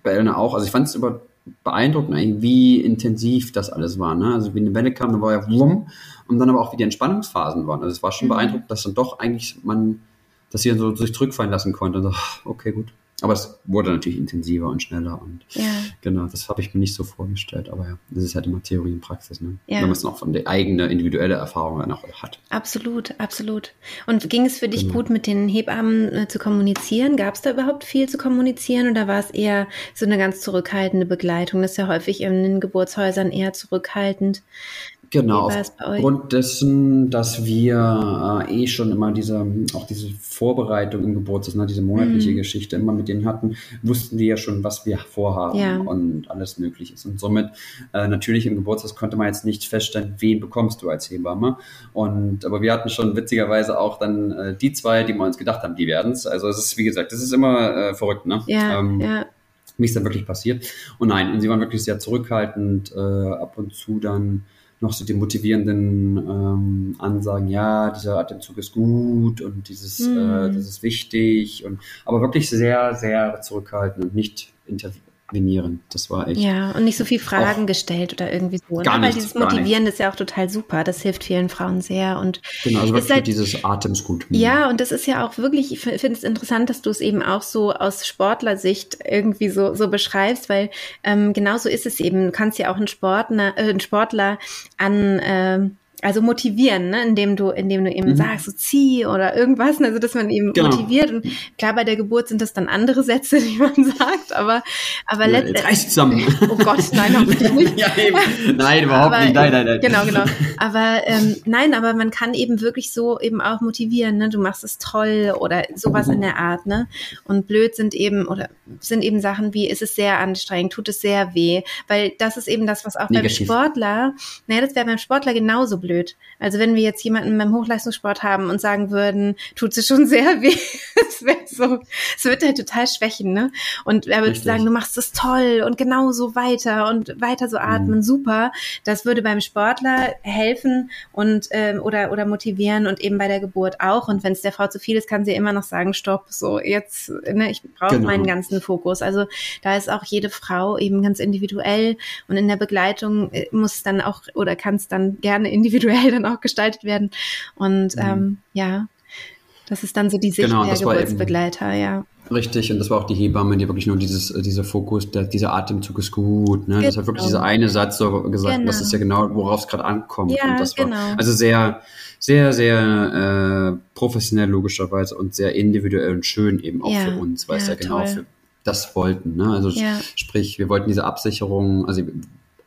bei Elena auch. Also ich fand es über beeindruckend eigentlich, wie intensiv das alles war. Ne? Also wie eine Welle kam, dann war ja wumm und dann aber auch wie die Entspannungsphasen waren. Also es war schon mhm. beeindruckend, dass dann doch eigentlich man, dass sie dann so sich zurückfallen lassen konnte. Und so, okay, gut. Aber es wurde natürlich intensiver und schneller und ja. genau, das habe ich mir nicht so vorgestellt. Aber ja, das ist halt immer Theorie und Praxis, ne? Ja. Wenn man es noch von der eigenen individuelle Erfahrung auch hat.
Absolut, absolut. Und ging es für dich genau. gut, mit den Hebammen äh, zu kommunizieren? Gab es da überhaupt viel zu kommunizieren oder war es eher so eine ganz zurückhaltende Begleitung? Das ist ja häufig in den Geburtshäusern eher zurückhaltend.
Genau, aufgrund dessen, dass wir äh, eh schon immer diese, auch diese Vorbereitung im Geburtstag, ne, diese monatliche mhm. Geschichte immer mit denen hatten, wussten die ja schon, was wir vorhaben ja. und alles möglich ist. Und somit äh, natürlich im Geburtstag konnte man jetzt nicht feststellen, wen bekommst du als Hebamme. Und aber wir hatten schon witzigerweise auch dann äh, die zwei, die wir uns gedacht haben, die werden es. Also es ist, wie gesagt, das ist immer äh, verrückt, ne?
Ja, ähm, ja
wie es dann wirklich passiert. Und nein, und sie waren wirklich sehr zurückhaltend, äh, ab und zu dann noch so die motivierenden ähm, Ansagen, ja, dieser Atemzug ist gut und dieses, mm. äh, das ist wichtig und aber wirklich sehr, sehr zurückhaltend und nicht trainieren. Das war echt.
Ja, und nicht so viel Fragen gestellt oder irgendwie so.
Ne? Gar ne? Weil
dieses Motivieren ist ja auch total super. Das hilft vielen Frauen sehr. Und
genau, also wirklich halt, dieses Atemsgut.
Ja, und das ist ja auch wirklich, ich finde es interessant, dass du es eben auch so aus Sportlersicht irgendwie so, so beschreibst, weil ähm, genau so ist es eben. Du kannst ja auch einen Sportler, äh, einen Sportler an ähm, also motivieren, ne? indem du, indem du eben mhm. sagst, so zieh oder irgendwas, ne? also dass man eben genau. motiviert. Und klar, bei der Geburt sind das dann andere Sätze, die man sagt, aber, aber
ja, letztendlich. zusammen.
Oh Gott, nein, hoffentlich nicht.
ja, eben. Nein, überhaupt aber, nicht. Nein, nein, nein.
Genau, genau. Aber ähm, nein, aber man kann eben wirklich so eben auch motivieren, ne? Du machst es toll oder sowas in der Art, ne? Und blöd sind eben, oder sind eben Sachen wie, ist es sehr anstrengend, tut es sehr weh, weil das ist eben das, was auch Negativ. beim Sportler, naja, das wäre beim Sportler genauso blöd blöd. Also wenn wir jetzt jemanden beim Hochleistungssport haben und sagen würden, tut es schon sehr weh, es wäre so, es wird halt total schwächen, ne? Und er würde sagen, du machst es toll und genau so weiter und weiter so atmen, mhm. super. Das würde beim Sportler helfen und ähm, oder oder motivieren und eben bei der Geburt auch. Und wenn es der Frau zu viel ist, kann sie immer noch sagen, stopp, so jetzt, ne, ich brauche genau. meinen ganzen Fokus. Also da ist auch jede Frau eben ganz individuell und in der Begleitung äh, muss dann auch oder kann es dann gerne individuell individuell dann auch gestaltet werden. Und mhm. ähm, ja, das ist dann so die Sicht genau, der Geburtsbegleiter, ja.
Richtig, und das war auch die Hebamme, die wirklich nur dieses, äh, dieser Fokus, der, dieser Atemzug ist gut, ne? Genau. Das hat wirklich dieser eine Satz so gesagt, genau. das ist ja genau, worauf es gerade ankommt.
Ja,
und das
war
genau. also sehr, sehr, sehr äh, professionell logischerweise und sehr individuell und schön eben auch ja. für uns, weil ja, es ja genau für das wollten. Ne? Also sprich, wir wollten diese Absicherung, also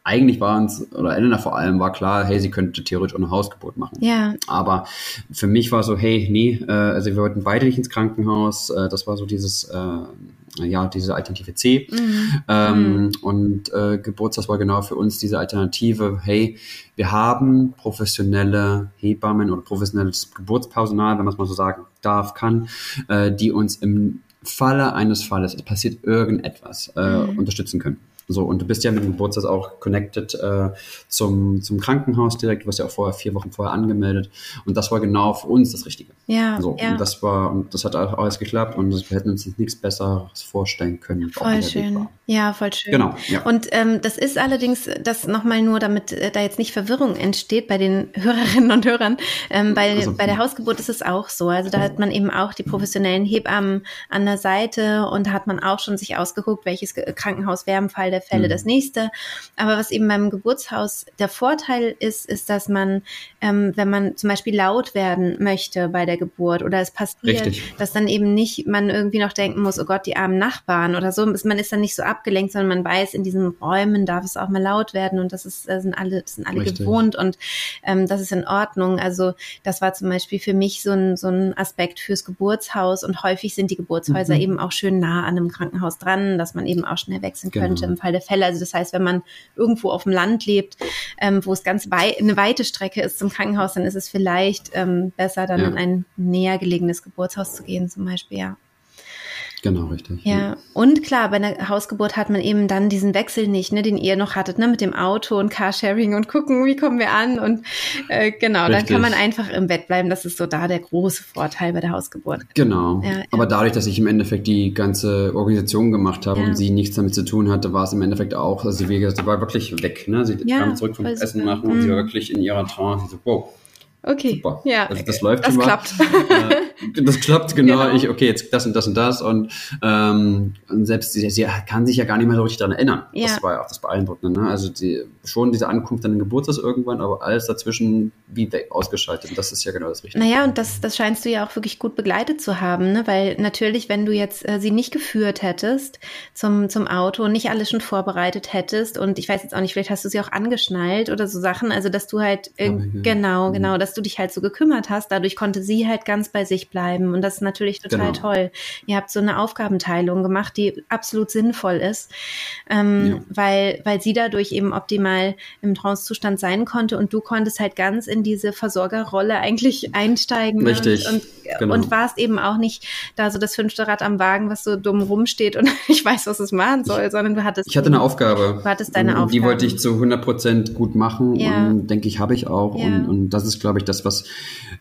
eigentlich war uns, oder Elena vor allem, war klar, hey, sie könnte theoretisch auch eine Hausgeburt machen.
Ja.
Aber für mich war so, hey, nee, äh, also wir wollten beide nicht ins Krankenhaus. Äh, das war so dieses, äh, ja, diese Alternative C. Mhm. Ähm, mhm. Und äh, Geburtstag war genau für uns diese Alternative, hey, wir haben professionelle Hebammen oder professionelles Geburtspersonal, wenn man es mal so sagen darf, kann, äh, die uns im Falle eines Falles, es passiert irgendetwas, äh, mhm. unterstützen können. So, und du bist ja mit dem Geburtstag auch connected äh, zum, zum Krankenhaus direkt. Du warst ja auch vorher vier Wochen vorher angemeldet. Und das war genau für uns das Richtige.
Ja.
So,
ja.
und das war, und das hat auch alles geklappt und wir hätten uns nichts Besseres vorstellen können.
Voll schön. Ja, voll schön.
Genau. Ja.
Und ähm, das ist allerdings, das nochmal nur, damit äh, da jetzt nicht Verwirrung entsteht bei den Hörerinnen und Hörern. Ähm, bei, also, bei der Hausgeburt ist es auch so. Also da hat man eben auch die professionellen Hebammen an der Seite und da hat man auch schon sich ausgeguckt, welches Krankenhaus wäre im Fall der Fälle mhm. das nächste. Aber was eben beim Geburtshaus der Vorteil ist, ist, dass man, ähm, wenn man zum Beispiel laut werden möchte bei der Geburt oder es passiert, Richtig. dass dann eben nicht man irgendwie noch denken muss, oh Gott, die armen Nachbarn oder so. Man ist dann nicht so abgelenkt, sondern man weiß, in diesen Räumen darf es auch mal laut werden und das ist, das sind alle, das sind alle Richtig. gewohnt und ähm, das ist in Ordnung. Also das war zum Beispiel für mich so ein, so ein Aspekt fürs Geburtshaus und häufig sind die Geburtshäuser mhm. eben auch schön nah an einem Krankenhaus dran, dass man eben auch schnell wechseln genau. könnte im Fall der Fälle. Also das heißt, wenn man irgendwo auf dem Land lebt, ähm, wo es ganz wei eine weite Strecke ist zum Krankenhaus, dann ist es vielleicht ähm, besser, dann ja. in ein näher gelegenes Geburtshaus zu gehen, zum Beispiel, ja.
Genau, richtig.
Ja. ja. und klar, bei einer Hausgeburt hat man eben dann diesen Wechsel nicht, ne, den ihr noch hattet, ne, mit dem Auto und Carsharing und gucken, wie kommen wir an und äh, genau, richtig. dann kann man einfach im Bett bleiben. Das ist so da der große Vorteil bei der Hausgeburt.
Genau. Ja, Aber dadurch, dass ich im Endeffekt die ganze Organisation gemacht habe und sie nichts damit zu tun hatte, war es im Endeffekt auch, also wie gesagt, sie war wirklich weg, ne, sie kam zurück vom Essen machen und mhm. sie war wirklich in ihrer Trance, so, wow.
Okay.
Super.
Ja,
also das läuft
das
schon
klappt.
Äh, das klappt genau. genau. Ich, okay, jetzt das und das und das und, ähm, und selbst sie, sie, kann sich ja gar nicht mehr so richtig daran erinnern. Ja. Das war ja auch das Beeindruckende. Ne? Also die, schon diese Ankunft an den Geburtstag irgendwann, aber alles dazwischen wie ausgeschaltet. Und das ist ja genau das Richtige.
Naja, und das, das scheinst du ja auch wirklich gut begleitet zu haben, ne? weil natürlich, wenn du jetzt äh, sie nicht geführt hättest zum, zum Auto und nicht alles schon vorbereitet hättest und ich weiß jetzt auch nicht, vielleicht hast du sie auch angeschnallt oder so Sachen, also dass du halt, äh, genau, mhm. genau, dass du dich halt so gekümmert hast, dadurch konnte sie halt ganz bei sich bleiben und das ist natürlich total genau. toll. Ihr habt so eine Aufgabenteilung gemacht, die absolut sinnvoll ist, ähm, ja. weil, weil sie dadurch eben optimal im Trance-Zustand sein konnte und du konntest halt ganz in diese Versorgerrolle eigentlich einsteigen.
Richtig.
Und, und, genau. und warst eben auch nicht da so das fünfte Rad am Wagen, was so dumm rumsteht und ich weiß, was es machen soll, sondern du hattest.
Ich hatte eine Aufgabe.
Du hattest deine Aufgabe.
Die wollte ich zu 100 Prozent gut machen ja. und denke ich, habe ich auch. Ja. Und, und das ist, glaube ich, das, was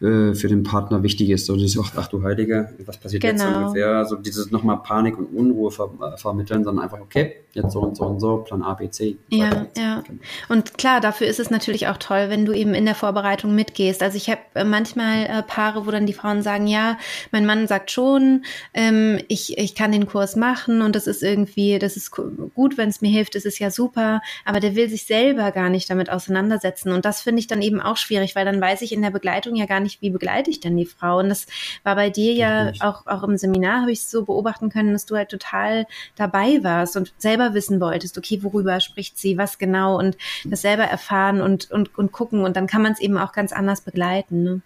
äh, für den Partner wichtig ist. So dieses, ach, ach du Heilige, was passiert genau. jetzt ungefähr? So dieses nochmal Panik und Unruhe ver äh, vermitteln, sondern einfach, okay, jetzt so und so und so, Plan A, B, C.
Ja, ja. Genau. Und klar, dafür ist es natürlich auch toll, wenn du eben in der Vorbereitung mitgehst. Also ich habe äh, manchmal äh, Paare, wo dann die Frauen sagen, ja, mein Mann sagt schon, ähm, ich, ich kann den Kurs machen und das ist irgendwie, das ist gut, wenn es mir hilft, das ist ja super, aber der will sich selber gar nicht damit auseinandersetzen. Und das finde ich dann eben auch schwierig, weil dann weiß ich in der Begleitung ja gar nicht, wie begleite ich denn die Frau. Und das war bei dir ja auch, auch im Seminar, habe ich so beobachten können, dass du halt total dabei warst und selber wissen wolltest, okay, worüber spricht sie, was genau und das selber erfahren und, und, und gucken. Und dann kann man es eben auch ganz anders begleiten. Ne?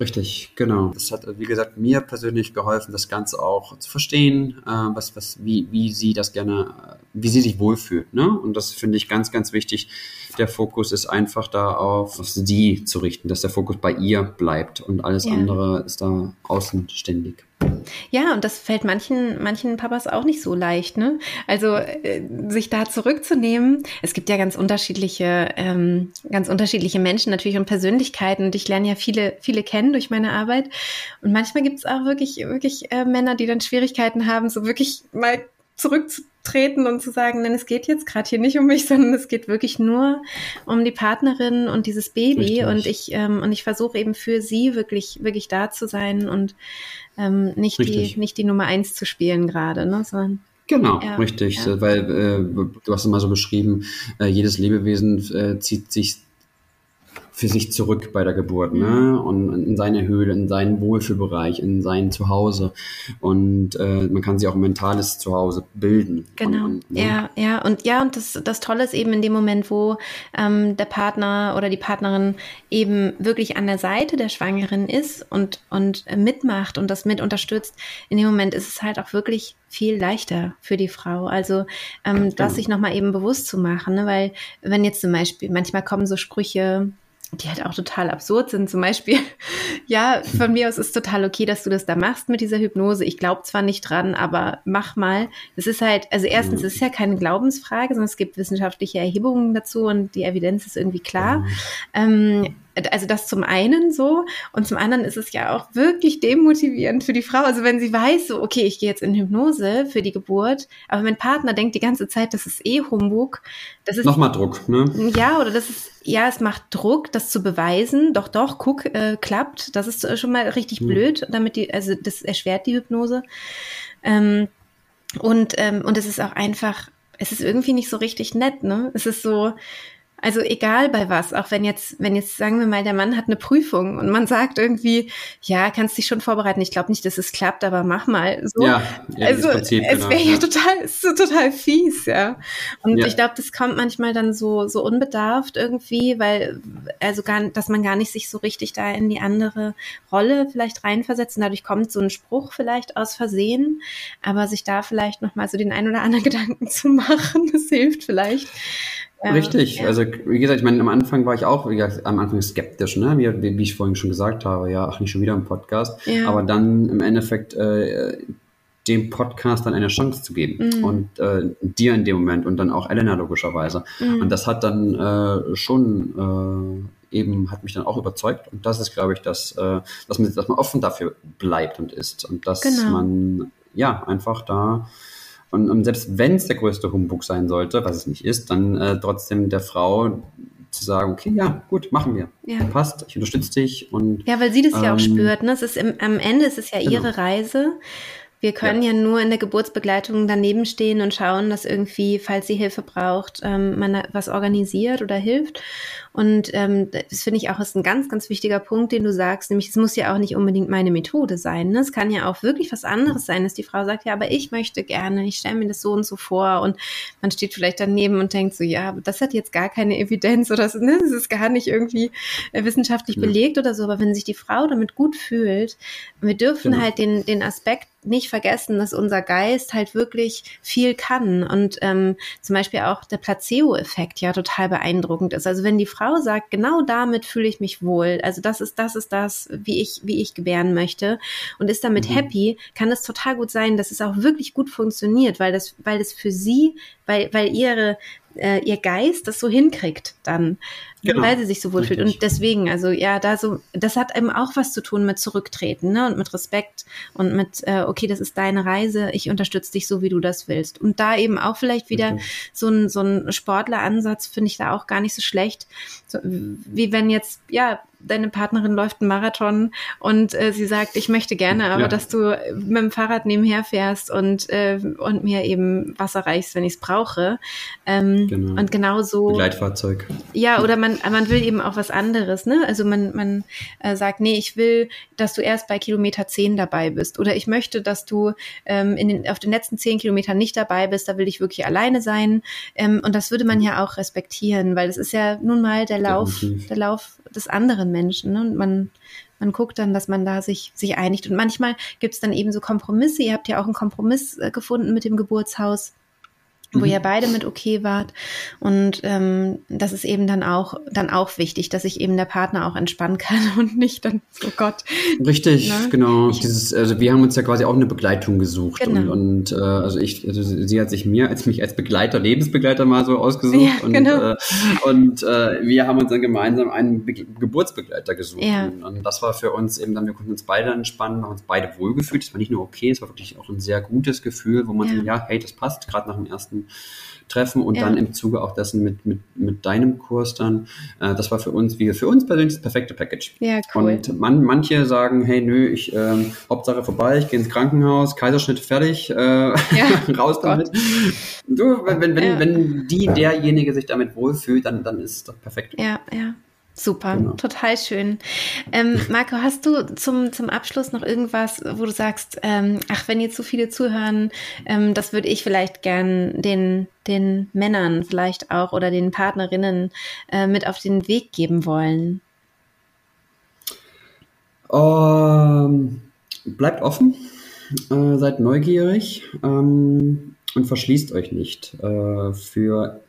Richtig, genau. Das hat, wie gesagt, mir persönlich geholfen, das Ganze auch zu verstehen, äh, was, was, wie, wie sie das gerne, wie sie sich wohlfühlt. Ne? Und das finde ich ganz, ganz wichtig. Der Fokus ist einfach da auf, auf sie zu richten, dass der Fokus bei ihr bleibt und alles ja. andere ist da außenständig.
Ja, und das fällt manchen, manchen Papas auch nicht so leicht, ne? Also äh, sich da zurückzunehmen. Es gibt ja ganz unterschiedliche, ähm, ganz unterschiedliche Menschen natürlich und Persönlichkeiten. Und ich lerne ja viele, viele kennen durch meine Arbeit. Und manchmal gibt es auch wirklich, wirklich äh, Männer, die dann Schwierigkeiten haben, so wirklich mal zurückzutreten und zu sagen, denn es geht jetzt gerade hier nicht um mich, sondern es geht wirklich nur um die Partnerin und dieses Baby. Richtig. Und ich, ähm, und ich versuche eben für sie wirklich, wirklich da zu sein und ähm, nicht, die, nicht die Nummer eins zu spielen gerade, ne, sondern
Genau, ja, richtig, ja. weil äh, du hast es mal so beschrieben, äh, jedes Lebewesen äh, zieht sich für sich zurück bei der Geburt, ne? Mhm. Und in seine Höhle, in seinen Wohlfühlbereich, in sein Zuhause. Und äh, man kann sich auch ein mentales Zuhause bilden.
Genau. Und, ne? Ja, ja. Und ja, und das, das Tolle ist eben in dem Moment, wo ähm, der Partner oder die Partnerin eben wirklich an der Seite der Schwangeren ist und, und mitmacht und das mit unterstützt, in dem Moment ist es halt auch wirklich viel leichter für die Frau. Also ähm, das sich nochmal eben bewusst zu machen, ne? weil wenn jetzt zum Beispiel, manchmal kommen so Sprüche, die halt auch total absurd sind. Zum Beispiel, ja, von mir aus ist total okay, dass du das da machst mit dieser Hypnose. Ich glaube zwar nicht dran, aber mach mal. Es ist halt, also erstens, es ist ja keine Glaubensfrage, sondern es gibt wissenschaftliche Erhebungen dazu und die Evidenz ist irgendwie klar. Ähm, also das zum einen so und zum anderen ist es ja auch wirklich demotivierend für die Frau. Also wenn sie weiß, so okay, ich gehe jetzt in Hypnose für die Geburt, aber mein Partner denkt die ganze Zeit, das ist eh Humbug. Das ist
nochmal Druck, ne?
Ja, oder das ist ja, es macht Druck, das zu beweisen. Doch, doch, guck, äh, klappt. Das ist schon mal richtig mhm. blöd, damit die, also das erschwert die Hypnose. Ähm, und ähm, und es ist auch einfach, es ist irgendwie nicht so richtig nett, ne? Es ist so, also egal bei was, auch wenn jetzt, wenn jetzt sagen wir mal, der Mann hat eine Prüfung und man sagt irgendwie, ja, kannst dich schon vorbereiten. Ich glaube nicht, dass es klappt, aber mach mal. So. Ja, ja also Prinzip, es wäre genau, ja total, so total fies, ja. Und ja. ich glaube, das kommt manchmal dann so so unbedarft irgendwie, weil also gar, dass man gar nicht sich so richtig da in die andere Rolle vielleicht reinversetzt und dadurch kommt so ein Spruch vielleicht aus Versehen, aber sich da vielleicht noch mal so den ein oder anderen Gedanken zu machen, das hilft vielleicht.
Ja, Richtig. Ja. Also wie gesagt, ich meine, am Anfang war ich auch, wie gesagt, am Anfang skeptisch, ne? Wie, wie, ich vorhin schon gesagt habe, ja, ach nicht schon wieder im Podcast. Ja. Aber dann im Endeffekt äh, dem Podcast dann eine Chance zu geben mhm. und äh, dir in dem Moment und dann auch Elena logischerweise. Mhm. Und das hat dann äh, schon äh, eben hat mich dann auch überzeugt und das ist, glaube ich, dass, äh, dass, man, dass man offen dafür bleibt und ist und dass genau. man ja einfach da und, und selbst wenn es der größte Humbug sein sollte, was es nicht ist, dann äh, trotzdem der Frau zu sagen, okay, ja, gut, machen wir. Ja. Passt, ich unterstütze dich und.
Ja, weil sie das ähm, ja auch ähm, spürt, ne? Es ist im, am Ende ist es ja genau. ihre Reise wir können ja. ja. nur in der Geburtsbegleitung daneben stehen und schauen, dass irgendwie, falls sie Hilfe braucht, ähm, man was organisiert oder hilft. Und ähm, das finde ich auch ist ein ganz, ganz wichtiger Punkt, den du sagst, nämlich es muss ja auch nicht unbedingt meine Methode sein. Ne? Es kann ja auch wirklich was anderes sein, dass die Frau sagt, ja, aber ich möchte gerne, ich stelle mir das so und so vor und man steht vielleicht daneben und denkt so, ja, aber das hat jetzt gar keine Evidenz oder so, ne? das ist gar nicht irgendwie äh, wissenschaftlich ja. belegt oder so, aber wenn sich die Frau damit gut fühlt, wir dürfen genau. halt den, den Aspekt nicht vergessen, dass unser Geist halt wirklich viel kann und ähm, zum Beispiel auch der Placebo-Effekt ja total beeindruckend ist. Also wenn die Frau sagt, genau damit fühle ich mich wohl, also das ist das ist das, wie ich wie ich gebären möchte und ist damit mhm. happy, kann es total gut sein, dass es auch wirklich gut funktioniert, weil das weil es für sie, weil weil ihre äh, ihr Geist das so hinkriegt dann genau. weil sie sich so wohl fühlt. Und deswegen, also ja, da so, das hat eben auch was zu tun mit Zurücktreten, ne? Und mit Respekt und mit, äh, okay, das ist deine Reise, ich unterstütze dich so, wie du das willst. Und da eben auch vielleicht wieder okay. so ein, so ein Sportleransatz finde ich da auch gar nicht so schlecht. So, wie wenn jetzt, ja, deine Partnerin läuft einen Marathon und äh, sie sagt, ich möchte gerne, aber ja. dass du mit dem Fahrrad nebenher fährst und, äh, und mir eben Wasser reichst, wenn ich es brauche. Ähm, genau. Und genauso.
Begleitfahrzeug.
Ja, oder man, man will eben auch was anderes, ne? Also man, man äh, sagt, nee, ich will, dass du erst bei Kilometer 10 dabei bist. Oder ich möchte, dass du ähm, in den, auf den letzten 10 Kilometern nicht dabei bist, da will ich wirklich alleine sein. Ähm, und das würde man ja auch respektieren, weil das ist ja nun mal der Lauf, Definitiv. der Lauf des anderen Menschen. Ne? Und man, man guckt dann, dass man da sich, sich einigt. Und manchmal gibt es dann eben so Kompromisse. Ihr habt ja auch einen Kompromiss äh, gefunden mit dem Geburtshaus wo mhm. ihr beide mit okay wart. Und ähm, das ist eben dann auch, dann auch wichtig, dass sich eben der Partner auch entspannen kann und nicht dann, oh Gott.
Richtig, ne? genau. Dieses, also wir haben uns ja quasi auch eine Begleitung gesucht. Genau. Und, und äh, also ich, also sie hat sich mir als mich als Begleiter, Lebensbegleiter mal so ausgesucht. Ja, und genau. äh, und äh, wir haben uns dann gemeinsam einen Be Geburtsbegleiter gesucht. Ja. Und, und, das war für uns eben dann, wir konnten uns beide entspannen, haben uns beide wohlgefühlt. Es war nicht nur okay, es war wirklich auch ein sehr gutes Gefühl, wo man ja, ja hey, das passt, gerade nach dem ersten ersten Treffen und ja. dann im Zuge auch dessen mit, mit, mit deinem Kurs dann. Äh, das war für uns, wie für uns persönlich das perfekte Package.
Ja, cool.
Und man, manche sagen, hey, nö, ich ähm, Hauptsache vorbei, ich gehe ins Krankenhaus, Kaiserschnitt fertig, äh, ja. raus damit. Du, wenn, wenn, ja. wenn die derjenige sich damit wohlfühlt, dann, dann ist doch perfekt.
Ja, ja. Super, genau. total schön. Ähm, Marco, hast du zum, zum Abschluss noch irgendwas, wo du sagst, ähm, ach, wenn jetzt so viele zuhören, ähm, das würde ich vielleicht gern den, den Männern vielleicht auch oder den Partnerinnen äh, mit auf den Weg geben wollen?
Ähm, bleibt offen, äh, seid neugierig ähm, und verschließt euch nicht äh, für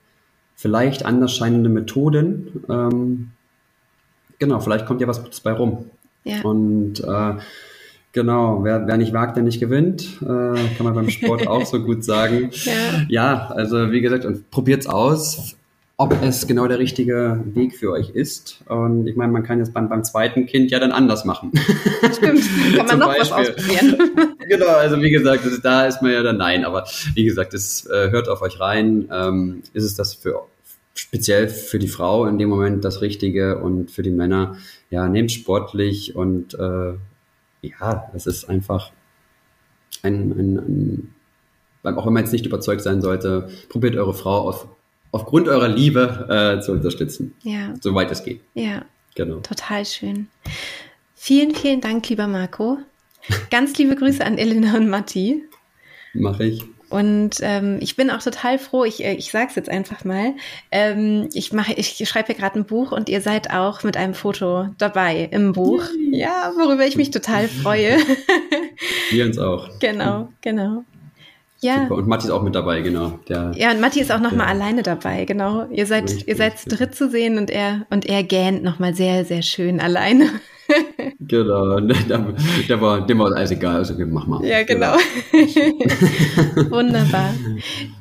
vielleicht anders scheinende Methoden ähm, genau, vielleicht kommt ja was Gutes bei rum. Ja. Und äh, genau, wer, wer nicht wagt, der nicht gewinnt, äh, kann man beim Sport auch so gut sagen. Ja. ja, also wie gesagt, und probiert's aus, ob es genau der richtige Weg für euch ist. Und ich meine, man kann jetzt beim, beim zweiten Kind ja dann anders machen.
Stimmt, kann man noch Beispiel. was ausprobieren.
genau, also wie gesagt, das, da ist man ja dann nein. Aber wie gesagt, es äh, hört auf euch rein. Ähm, ist es das für speziell für die Frau in dem Moment das Richtige und für die Männer, ja, nehmt sportlich und äh, ja, es ist einfach ein, ein, ein, auch wenn man jetzt nicht überzeugt sein sollte, probiert eure Frau auf, aufgrund eurer Liebe äh, zu unterstützen. Ja. Soweit es geht.
Ja. Genau. Total schön. Vielen, vielen Dank, lieber Marco. Ganz liebe Grüße an Elena und Matti.
Mache ich.
Und ähm, ich bin auch total froh, ich, äh, ich sage es jetzt einfach mal, ähm, ich, mache, ich schreibe hier gerade ein Buch und ihr seid auch mit einem Foto dabei im Buch. Ja, worüber ich mich total freue.
Wir uns auch.
Genau, genau. Ja.
Super. Und Matti ist auch mit dabei, genau.
Der, ja, und Matti ist auch nochmal alleine dabei, genau. Ihr seid, richtig, ihr seid zu dritt zu sehen und er, und er gähnt nochmal sehr, sehr schön alleine.
Genau, der, der, war, dem war alles egal, also mach mal.
Ja, genau. genau. Wunderbar.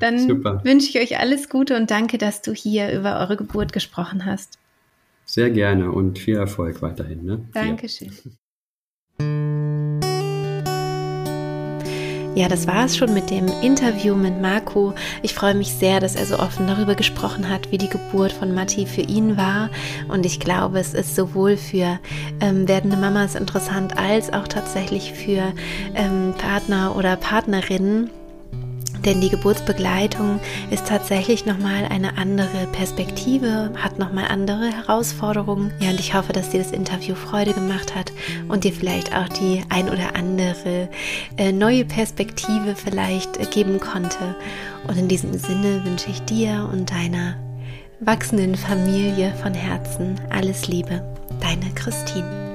Dann Super. wünsche ich euch alles Gute und danke, dass du hier über eure Geburt gesprochen hast.
Sehr gerne und viel Erfolg weiterhin. Ne?
Dankeschön. Ja. Ja, das war es schon mit dem Interview mit Marco. Ich freue mich sehr, dass er so offen darüber gesprochen hat, wie die Geburt von Matti für ihn war. Und ich glaube, es ist sowohl für ähm, werdende Mamas interessant als auch tatsächlich für ähm, Partner oder Partnerinnen denn die Geburtsbegleitung ist tatsächlich nochmal eine andere Perspektive, hat nochmal andere Herausforderungen. Ja, und ich hoffe, dass dir das Interview Freude gemacht hat und dir vielleicht auch die ein oder andere äh, neue Perspektive vielleicht äh, geben konnte. Und in diesem Sinne wünsche ich dir und deiner wachsenden Familie von Herzen alles Liebe. Deine Christine.